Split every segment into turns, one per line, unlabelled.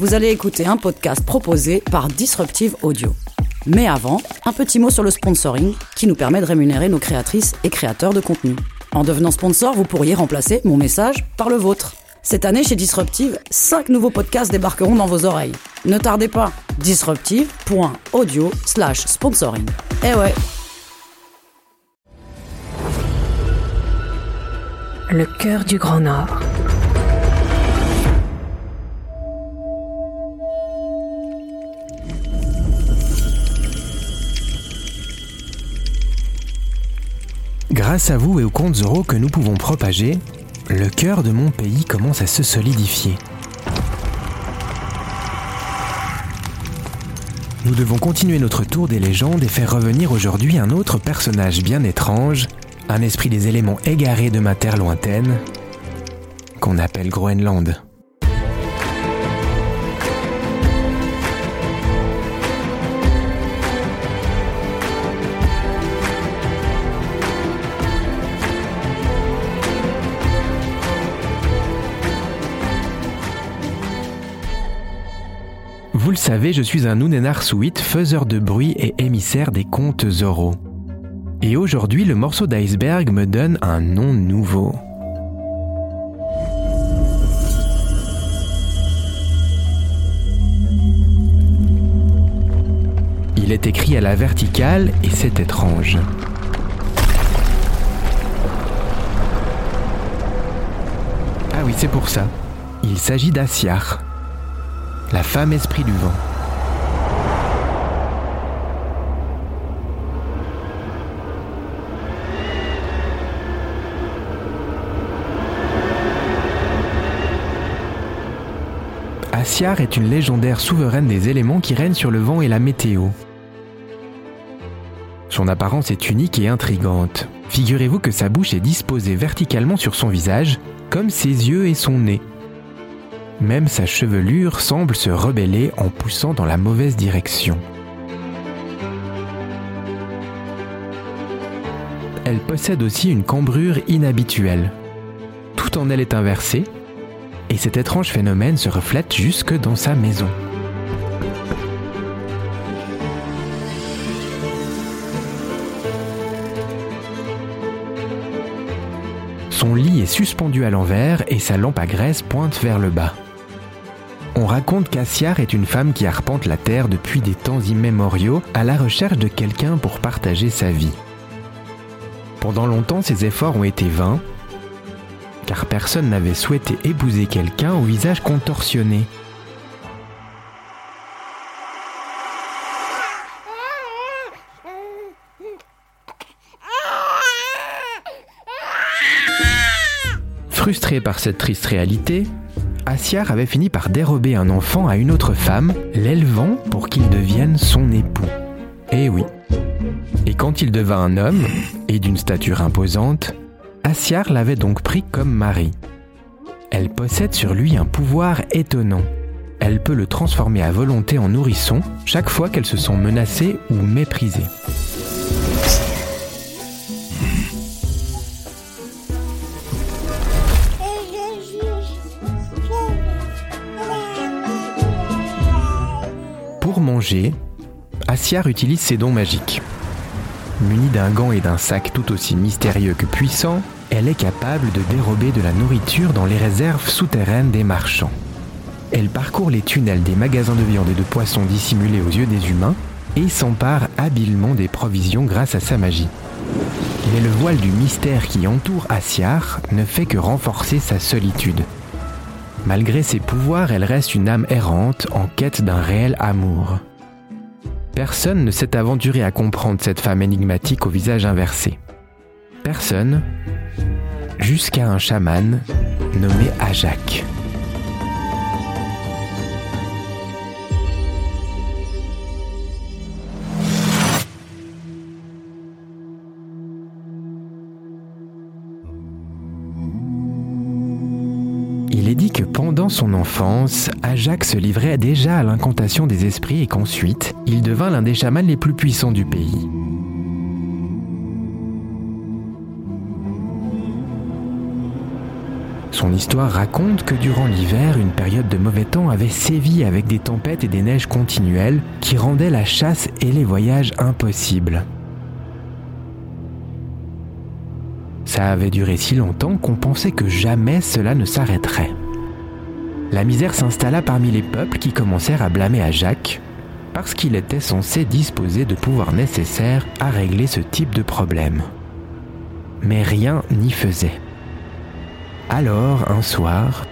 vous allez écouter un podcast proposé par Disruptive Audio. Mais avant, un petit mot sur le sponsoring qui nous permet de rémunérer nos créatrices et créateurs de contenu. En devenant sponsor, vous pourriez remplacer mon message par le vôtre. Cette année, chez Disruptive, 5 nouveaux podcasts débarqueront dans vos oreilles. Ne tardez pas, disruptive.audio slash sponsoring. Eh ouais
Le cœur du Grand Nord.
Grâce à vous et aux comptes euros que nous pouvons propager, le cœur de mon pays commence à se solidifier. Nous devons continuer notre tour des légendes et faire revenir aujourd'hui un autre personnage bien étrange, un esprit des éléments égarés de ma terre lointaine, qu'on appelle Groenland. Vous le savez, je suis un Nunenarsuit, faiseur de bruit et émissaire des contes oraux. Et aujourd'hui, le morceau d'iceberg me donne un nom nouveau. Il est écrit à la verticale et c'est étrange. Ah oui, c'est pour ça. Il s'agit d'Asiar, la femme esprit du vent. Asiar est une légendaire souveraine des éléments qui règne sur le vent et la météo. Son apparence est unique et intrigante. Figurez-vous que sa bouche est disposée verticalement sur son visage, comme ses yeux et son nez. Même sa chevelure semble se rebeller en poussant dans la mauvaise direction. Elle possède aussi une cambrure inhabituelle. Tout en elle est inversé, et cet étrange phénomène se reflète jusque dans sa maison. Son lit est suspendu à l'envers et sa lampe à graisse pointe vers le bas. On raconte qu'Assiar est une femme qui arpente la terre depuis des temps immémoriaux à la recherche de quelqu'un pour partager sa vie. Pendant longtemps, ses efforts ont été vains, car personne n'avait souhaité épouser quelqu'un au visage contorsionné. Frustré par cette triste réalité, Asiar avait fini par dérober un enfant à une autre femme, l'élevant pour qu'il devienne son époux. Eh oui. Et quand il devint un homme, et d'une stature imposante, Asiar l'avait donc pris comme mari. Elle possède sur lui un pouvoir étonnant. Elle peut le transformer à volonté en nourrisson chaque fois qu'elle se sent menacée ou méprisée. Pour manger, Asiar utilise ses dons magiques. Munie d'un gant et d'un sac tout aussi mystérieux que puissant, elle est capable de dérober de la nourriture dans les réserves souterraines des marchands. Elle parcourt les tunnels des magasins de viande et de poissons dissimulés aux yeux des humains et s'empare habilement des provisions grâce à sa magie. Mais le voile du mystère qui entoure Asiar ne fait que renforcer sa solitude. Malgré ses pouvoirs, elle reste une âme errante en quête d'un réel amour. Personne ne s'est aventuré à comprendre cette femme énigmatique au visage inversé. Personne, jusqu'à un chaman nommé Ajak. Il est dit que pendant son enfance, Ajak se livrait déjà à l'incantation des esprits et qu'ensuite, il devint l'un des chamans les plus puissants du pays. son histoire raconte que durant l'hiver, une période de mauvais temps avait sévi avec des tempêtes et des neiges continuelles qui rendaient la chasse et les voyages impossibles. Ça avait duré si longtemps qu'on pensait que jamais cela ne s'arrêterait. La misère s'installa parmi les peuples qui commencèrent à blâmer à Jacques parce qu'il était censé disposer de pouvoirs nécessaires à régler ce type de problème. Mais rien n'y faisait. Alors, un soir,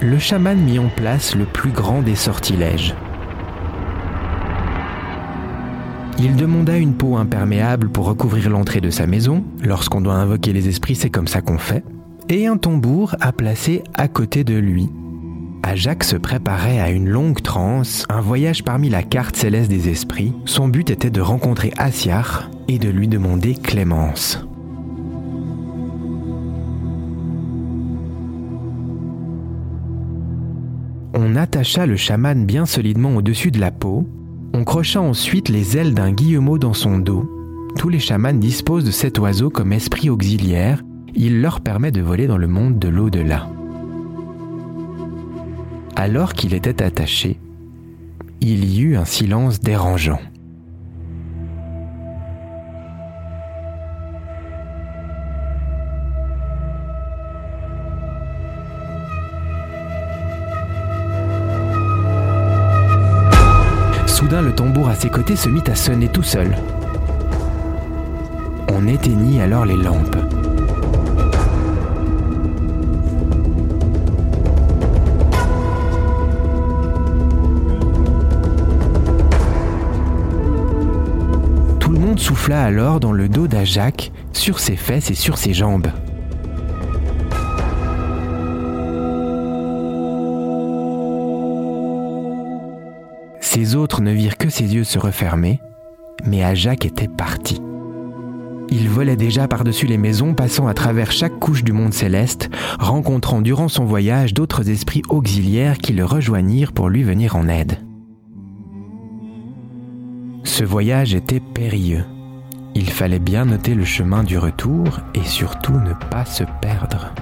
le chaman mit en place le plus grand des sortilèges. Il demanda une peau imperméable pour recouvrir l'entrée de sa maison, lorsqu'on doit invoquer les esprits c'est comme ça qu'on fait, et un tambour à placer à côté de lui. Ajax se préparait à une longue transe, un voyage parmi la carte céleste des esprits. Son but était de rencontrer Asiar et de lui demander clémence. On attacha le chaman bien solidement au-dessus de la peau. On crocha ensuite les ailes d'un guillemot dans son dos. Tous les chamans disposent de cet oiseau comme esprit auxiliaire. Il leur permet de voler dans le monde de l'au-delà. Alors qu'il était attaché, il y eut un silence dérangeant. Soudain, le tambour à ses côtés se mit à sonner tout seul. On éteignit alors les lampes. Tout le monde souffla alors dans le dos d'Ajac, sur ses fesses et sur ses jambes. Ces autres ne virent que ses yeux se refermer, mais Ajac était parti. Il volait déjà par-dessus les maisons, passant à travers chaque couche du monde céleste, rencontrant durant son voyage d'autres esprits auxiliaires qui le rejoignirent pour lui venir en aide. Ce voyage était périlleux. Il fallait bien noter le chemin du retour et surtout ne pas se perdre.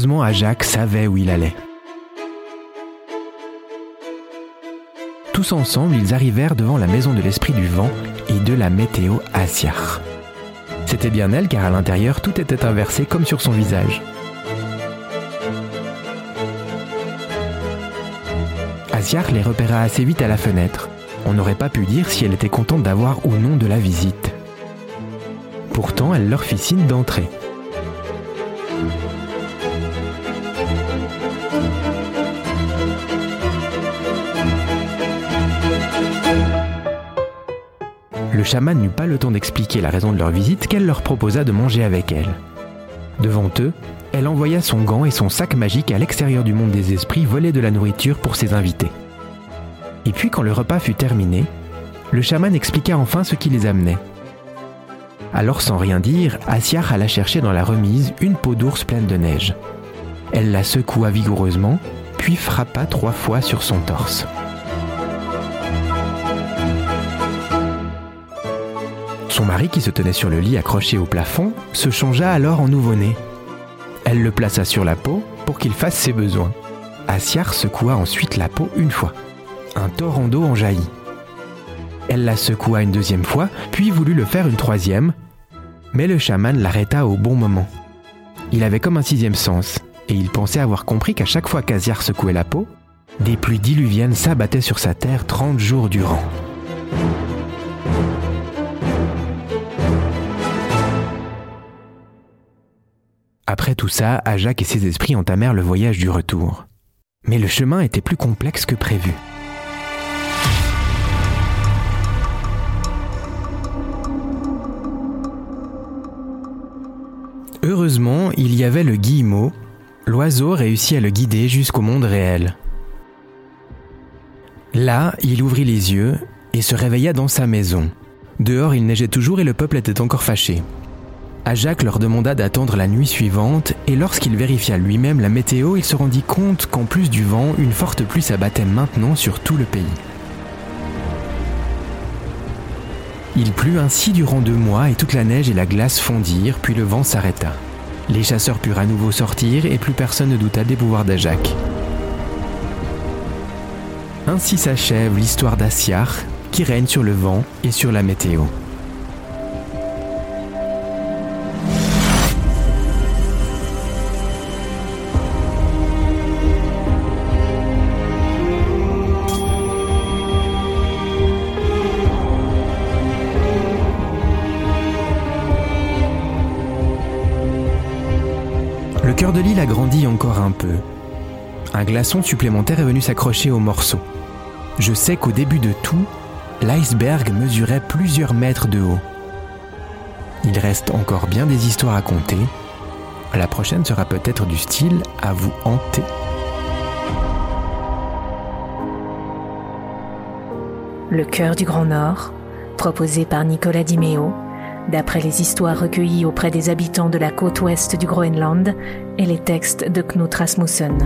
Heureusement, Ajax savait où il allait. Tous ensemble, ils arrivèrent devant la maison de l'esprit du vent et de la météo Asiar. C'était bien elle car à l'intérieur tout était inversé comme sur son visage. Asiar les repéra assez vite à la fenêtre. On n'aurait pas pu dire si elle était contente d'avoir ou non de la visite. Pourtant, elle leur fit signe d'entrer. Le chaman n'eut pas le temps d'expliquer la raison de leur visite qu'elle leur proposa de manger avec elle. Devant eux, elle envoya son gant et son sac magique à l'extérieur du monde des esprits voler de la nourriture pour ses invités. Et puis quand le repas fut terminé, le chaman expliqua enfin ce qui les amenait. Alors sans rien dire, Asiar alla chercher dans la remise une peau d'ours pleine de neige. Elle la secoua vigoureusement, puis frappa trois fois sur son torse. Son mari, qui se tenait sur le lit accroché au plafond, se changea alors en nouveau-né. Elle le plaça sur la peau pour qu'il fasse ses besoins. Asiar secoua ensuite la peau une fois. Un torrent d'eau en jaillit. Elle la secoua une deuxième fois, puis voulut le faire une troisième, mais le chaman l'arrêta au bon moment. Il avait comme un sixième sens, et il pensait avoir compris qu'à chaque fois qu'Asiar secouait la peau, des pluies diluviennes s'abattaient sur sa terre 30 jours durant. Après tout ça, Ajax et ses esprits entamèrent le voyage du retour. Mais le chemin était plus complexe que prévu. Heureusement, il y avait le guillemot. L'oiseau réussit à le guider jusqu'au monde réel. Là, il ouvrit les yeux et se réveilla dans sa maison. Dehors, il neigeait toujours et le peuple était encore fâché. Ajak leur demanda d'attendre la nuit suivante et lorsqu'il vérifia lui-même la météo, il se rendit compte qu'en plus du vent, une forte pluie s'abattait maintenant sur tout le pays. Il plut ainsi durant deux mois et toute la neige et la glace fondirent, puis le vent s'arrêta. Les chasseurs purent à nouveau sortir et plus personne ne douta des pouvoirs d'Ajak. Ainsi s'achève l'histoire d'Assiar, qui règne sur le vent et sur la météo. L'île a grandi encore un peu. Un glaçon supplémentaire est venu s'accrocher au morceau. Je sais qu'au début de tout, l'iceberg mesurait plusieurs mètres de haut. Il reste encore bien des histoires à compter. La prochaine sera peut-être du style à vous hanter.
Le cœur du Grand Nord, proposé par Nicolas Dimeo, d'après les histoires recueillies auprès des habitants de la côte ouest du Groenland et les textes de Knut Rasmussen.